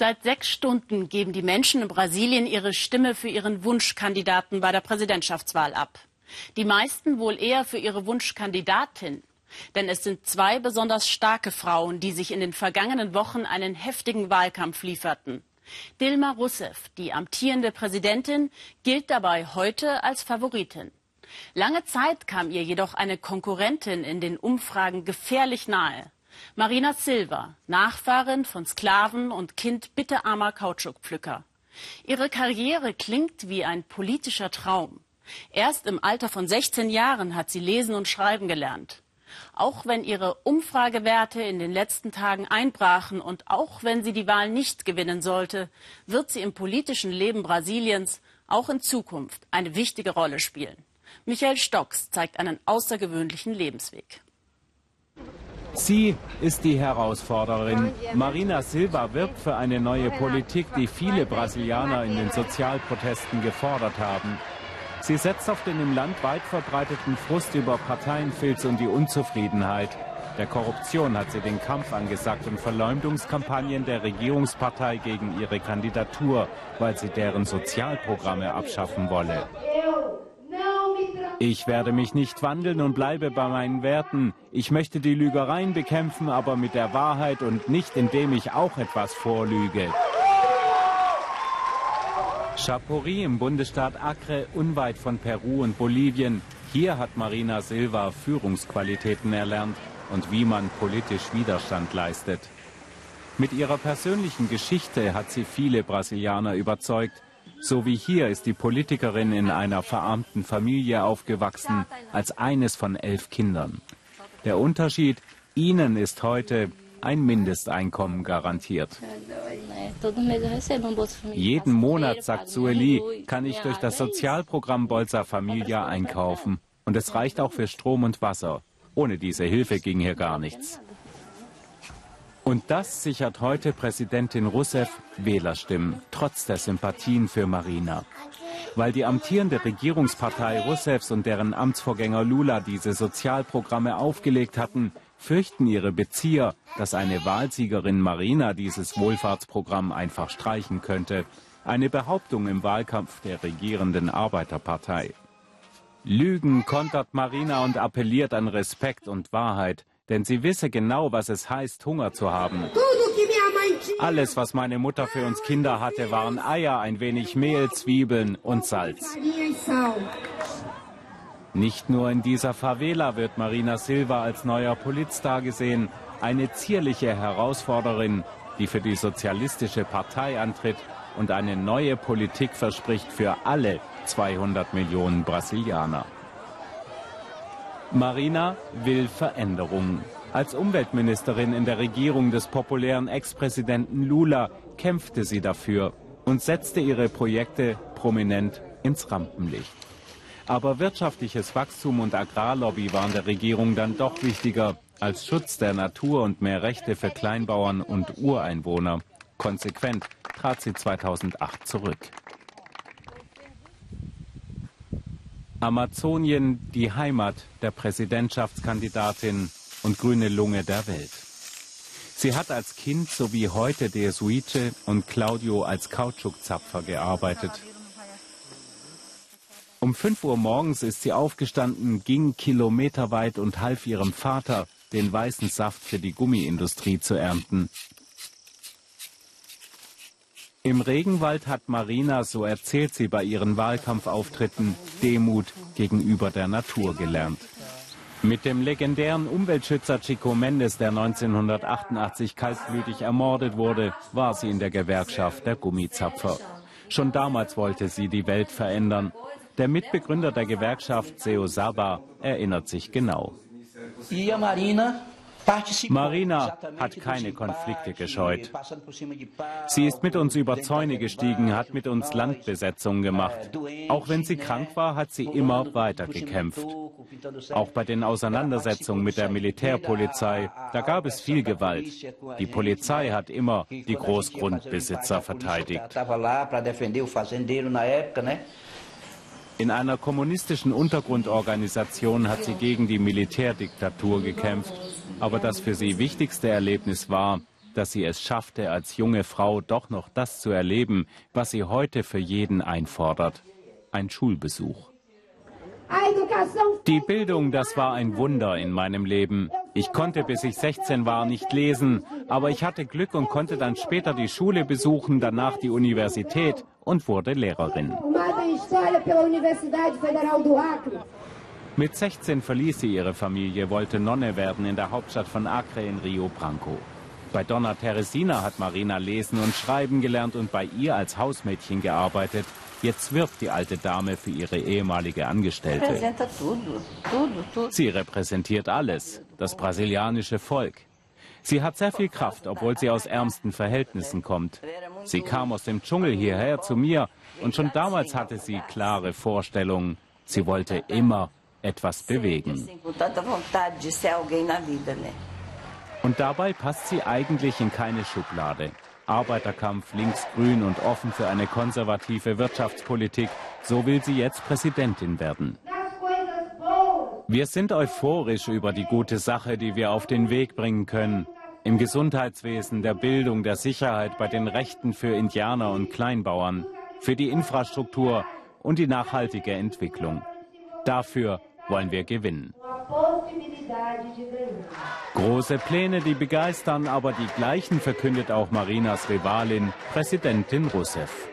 Seit sechs Stunden geben die Menschen in Brasilien ihre Stimme für ihren Wunschkandidaten bei der Präsidentschaftswahl ab. Die meisten wohl eher für ihre Wunschkandidatin. Denn es sind zwei besonders starke Frauen, die sich in den vergangenen Wochen einen heftigen Wahlkampf lieferten. Dilma Rousseff, die amtierende Präsidentin, gilt dabei heute als Favoritin. Lange Zeit kam ihr jedoch eine Konkurrentin in den Umfragen gefährlich nahe. Marina Silva, Nachfahrin von Sklaven und Kind bitterarmer Kautschukpflücker. Ihre Karriere klingt wie ein politischer Traum. Erst im Alter von 16 Jahren hat sie lesen und schreiben gelernt. Auch wenn ihre Umfragewerte in den letzten Tagen einbrachen und auch wenn sie die Wahl nicht gewinnen sollte, wird sie im politischen Leben Brasiliens auch in Zukunft eine wichtige Rolle spielen. Michael Stocks zeigt einen außergewöhnlichen Lebensweg. Sie ist die Herausforderin. Marina Silva wirbt für eine neue Politik, die viele Brasilianer in den Sozialprotesten gefordert haben. Sie setzt auf den im Land weit verbreiteten Frust über Parteienfilz und die Unzufriedenheit. Der Korruption hat sie den Kampf angesagt und Verleumdungskampagnen der Regierungspartei gegen ihre Kandidatur, weil sie deren Sozialprogramme abschaffen wolle. Ich werde mich nicht wandeln und bleibe bei meinen Werten. Ich möchte die Lügereien bekämpfen, aber mit der Wahrheit und nicht indem ich auch etwas vorlüge. Chapuri im Bundesstaat Acre, unweit von Peru und Bolivien. Hier hat Marina Silva Führungsqualitäten erlernt und wie man politisch Widerstand leistet. Mit ihrer persönlichen Geschichte hat sie viele Brasilianer überzeugt. So wie hier ist die Politikerin in einer verarmten Familie aufgewachsen, als eines von elf Kindern. Der Unterschied, ihnen ist heute ein Mindesteinkommen garantiert. Jeden Monat, sagt Sueli, kann ich durch das Sozialprogramm Bolsa Familia einkaufen. Und es reicht auch für Strom und Wasser. Ohne diese Hilfe ging hier gar nichts. Und das sichert heute Präsidentin Rousseff Wählerstimmen, trotz der Sympathien für Marina. Weil die amtierende Regierungspartei Rousseffs und deren Amtsvorgänger Lula diese Sozialprogramme aufgelegt hatten, fürchten ihre Bezieher, dass eine Wahlsiegerin Marina dieses Wohlfahrtsprogramm einfach streichen könnte. Eine Behauptung im Wahlkampf der regierenden Arbeiterpartei. Lügen kontert Marina und appelliert an Respekt und Wahrheit denn sie wisse genau, was es heißt, Hunger zu haben. Alles, was meine Mutter für uns Kinder hatte, waren Eier, ein wenig Mehl, Zwiebeln und Salz. Nicht nur in dieser Favela wird Marina Silva als neuer Politstar gesehen, eine zierliche Herausforderin, die für die Sozialistische Partei antritt und eine neue Politik verspricht für alle 200 Millionen Brasilianer. Marina will Veränderungen. Als Umweltministerin in der Regierung des populären Ex-Präsidenten Lula kämpfte sie dafür und setzte ihre Projekte prominent ins Rampenlicht. Aber wirtschaftliches Wachstum und Agrarlobby waren der Regierung dann doch wichtiger als Schutz der Natur und mehr Rechte für Kleinbauern und Ureinwohner. Konsequent trat sie 2008 zurück. Amazonien, die Heimat der Präsidentschaftskandidatin und grüne Lunge der Welt. Sie hat als Kind sowie heute der Suite und Claudio als Kautschukzapfer gearbeitet. Um 5 Uhr morgens ist sie aufgestanden, ging kilometerweit und half ihrem Vater, den weißen Saft für die Gummiindustrie zu ernten. Im Regenwald hat Marina, so erzählt sie bei ihren Wahlkampfauftritten, Demut gegenüber der Natur gelernt. Mit dem legendären Umweltschützer Chico Mendes, der 1988 kaltblütig ermordet wurde, war sie in der Gewerkschaft der Gummizapfer. Schon damals wollte sie die Welt verändern. Der Mitbegründer der Gewerkschaft, Seo Saba, erinnert sich genau. Marina hat keine Konflikte gescheut. Sie ist mit uns über Zäune gestiegen, hat mit uns Landbesetzung gemacht. Auch wenn sie krank war, hat sie immer weiter gekämpft. Auch bei den Auseinandersetzungen mit der Militärpolizei, da gab es viel Gewalt. Die Polizei hat immer die Großgrundbesitzer verteidigt. In einer kommunistischen Untergrundorganisation hat sie gegen die Militärdiktatur gekämpft. Aber das für sie wichtigste Erlebnis war, dass sie es schaffte, als junge Frau doch noch das zu erleben, was sie heute für jeden einfordert. Ein Schulbesuch. Die Bildung, das war ein Wunder in meinem Leben. Ich konnte, bis ich 16 war, nicht lesen, aber ich hatte Glück und konnte dann später die Schule besuchen, danach die Universität und wurde Lehrerin. Mit 16 verließ sie ihre Familie, wollte Nonne werden in der Hauptstadt von Acre in Rio Branco. Bei Donna Teresina hat Marina lesen und schreiben gelernt und bei ihr als Hausmädchen gearbeitet. Jetzt wirbt die alte Dame für ihre ehemalige Angestellte. Sie repräsentiert alles, das brasilianische Volk. Sie hat sehr viel Kraft, obwohl sie aus ärmsten Verhältnissen kommt. Sie kam aus dem Dschungel hierher zu mir und schon damals hatte sie klare Vorstellungen. Sie wollte immer etwas bewegen. Und dabei passt sie eigentlich in keine Schublade. Arbeiterkampf, linksgrün und offen für eine konservative Wirtschaftspolitik, so will sie jetzt Präsidentin werden. Wir sind euphorisch über die gute Sache, die wir auf den Weg bringen können. Im Gesundheitswesen, der Bildung, der Sicherheit, bei den Rechten für Indianer und Kleinbauern, für die Infrastruktur und die nachhaltige Entwicklung. Dafür wollen wir gewinnen. Große Pläne, die begeistern, aber die gleichen verkündet auch Marinas Rivalin, Präsidentin Rousseff.